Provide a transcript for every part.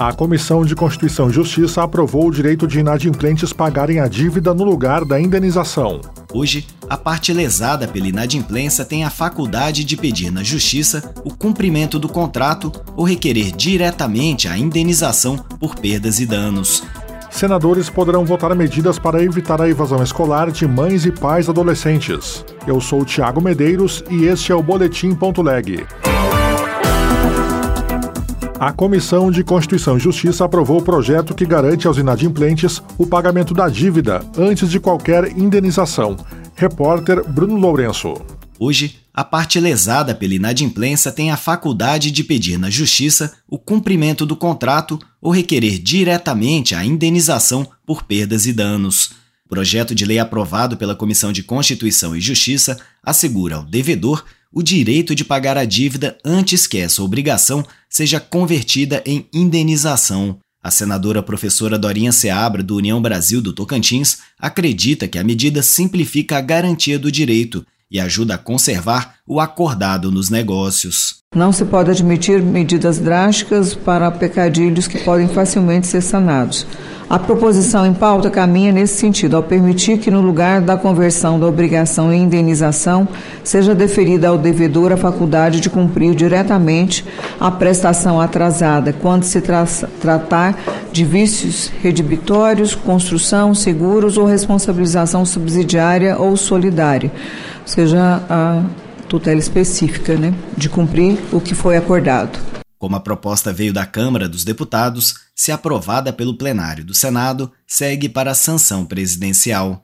A Comissão de Constituição e Justiça aprovou o direito de inadimplentes pagarem a dívida no lugar da indenização. Hoje, a parte lesada pela inadimplência tem a faculdade de pedir na Justiça o cumprimento do contrato ou requerer diretamente a indenização por perdas e danos. Senadores poderão votar medidas para evitar a evasão escolar de mães e pais adolescentes. Eu sou Tiago Medeiros e este é o Boletim.leg. A Comissão de Constituição e Justiça aprovou o projeto que garante aos inadimplentes o pagamento da dívida antes de qualquer indenização. Repórter Bruno Lourenço. Hoje, a parte lesada pela inadimplência tem a faculdade de pedir na Justiça o cumprimento do contrato ou requerer diretamente a indenização por perdas e danos. O projeto de lei aprovado pela Comissão de Constituição e Justiça assegura ao devedor o direito de pagar a dívida antes que essa obrigação seja convertida em indenização. A senadora professora Dorinha Seabra, do União Brasil do Tocantins, acredita que a medida simplifica a garantia do direito e ajuda a conservar o acordado nos negócios. Não se pode admitir medidas drásticas para pecadilhos que podem facilmente ser sanados. A proposição em pauta caminha nesse sentido, ao permitir que, no lugar da conversão da obrigação em indenização, seja deferida ao devedor a faculdade de cumprir diretamente a prestação atrasada, quando se tra tratar de vícios redibitórios, construção, seguros ou responsabilização subsidiária ou solidária, seja, a tutela específica, né, de cumprir o que foi acordado. Como a proposta veio da Câmara dos Deputados, se aprovada pelo plenário do Senado, segue para a sanção presidencial.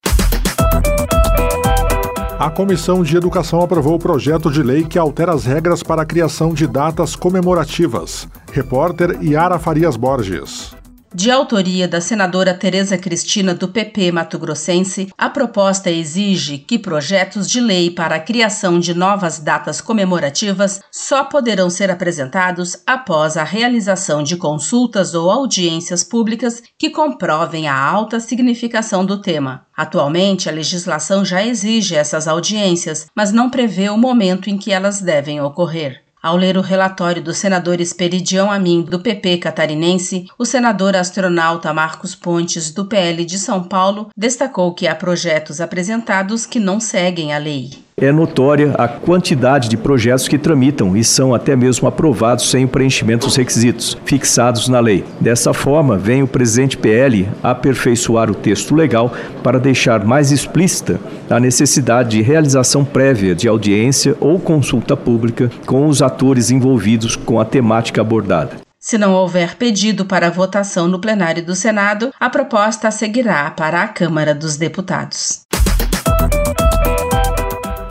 A Comissão de Educação aprovou o projeto de lei que altera as regras para a criação de datas comemorativas. Repórter Yara Farias Borges. De autoria da senadora Tereza Cristina do PP Mato Grossense, a proposta exige que projetos de lei para a criação de novas datas comemorativas só poderão ser apresentados após a realização de consultas ou audiências públicas que comprovem a alta significação do tema. Atualmente, a legislação já exige essas audiências, mas não prevê o momento em que elas devem ocorrer. Ao ler o relatório do senador Esperidião Amin, do PP catarinense, o senador astronauta Marcos Pontes, do PL de São Paulo, destacou que há projetos apresentados que não seguem a lei. É notória a quantidade de projetos que tramitam e são até mesmo aprovados sem o preenchimento dos requisitos fixados na lei. Dessa forma, vem o presidente PL aperfeiçoar o texto legal para deixar mais explícita a necessidade de realização prévia de audiência ou consulta pública com os atores envolvidos com a temática abordada. Se não houver pedido para votação no plenário do Senado, a proposta seguirá para a Câmara dos Deputados.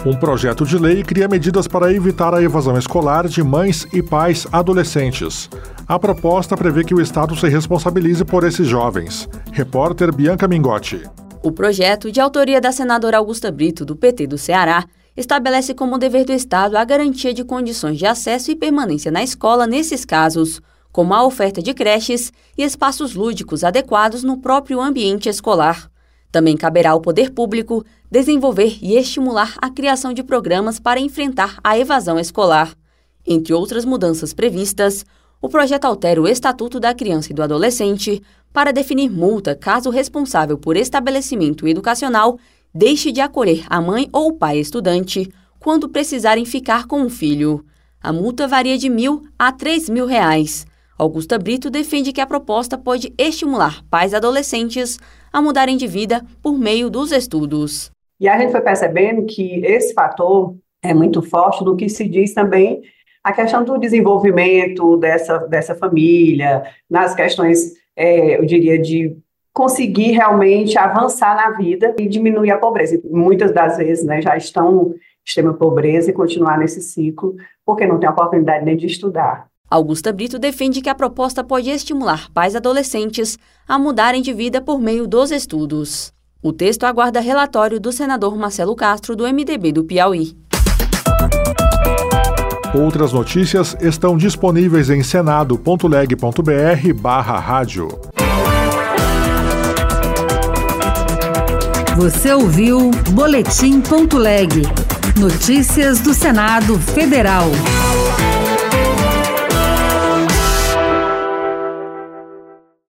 Um projeto de lei cria medidas para evitar a evasão escolar de mães e pais adolescentes. A proposta prevê que o Estado se responsabilize por esses jovens. Repórter Bianca Mingotti. O projeto, de autoria da senadora Augusta Brito, do PT do Ceará, estabelece como dever do Estado a garantia de condições de acesso e permanência na escola nesses casos, como a oferta de creches e espaços lúdicos adequados no próprio ambiente escolar. Também caberá ao poder público desenvolver e estimular a criação de programas para enfrentar a evasão escolar. Entre outras mudanças previstas, o projeto altera o Estatuto da Criança e do Adolescente para definir multa caso o responsável por estabelecimento educacional deixe de acolher a mãe ou o pai estudante quando precisarem ficar com o filho. A multa varia de mil a três mil reais. Augusta Brito defende que a proposta pode estimular pais adolescentes a mudarem de vida por meio dos estudos. E a gente foi percebendo que esse fator é muito forte no que se diz também a questão do desenvolvimento dessa, dessa família, nas questões, é, eu diria, de conseguir realmente avançar na vida e diminuir a pobreza. Muitas das vezes né, já estão em extrema pobreza e continuar nesse ciclo porque não tem oportunidade nem de estudar. Augusta Brito defende que a proposta pode estimular pais adolescentes a mudarem de vida por meio dos estudos. O texto aguarda relatório do senador Marcelo Castro, do MDB do Piauí. Outras notícias estão disponíveis em senado.leg.br barra rádio. Você ouviu Boletim.leg. Notícias do Senado Federal.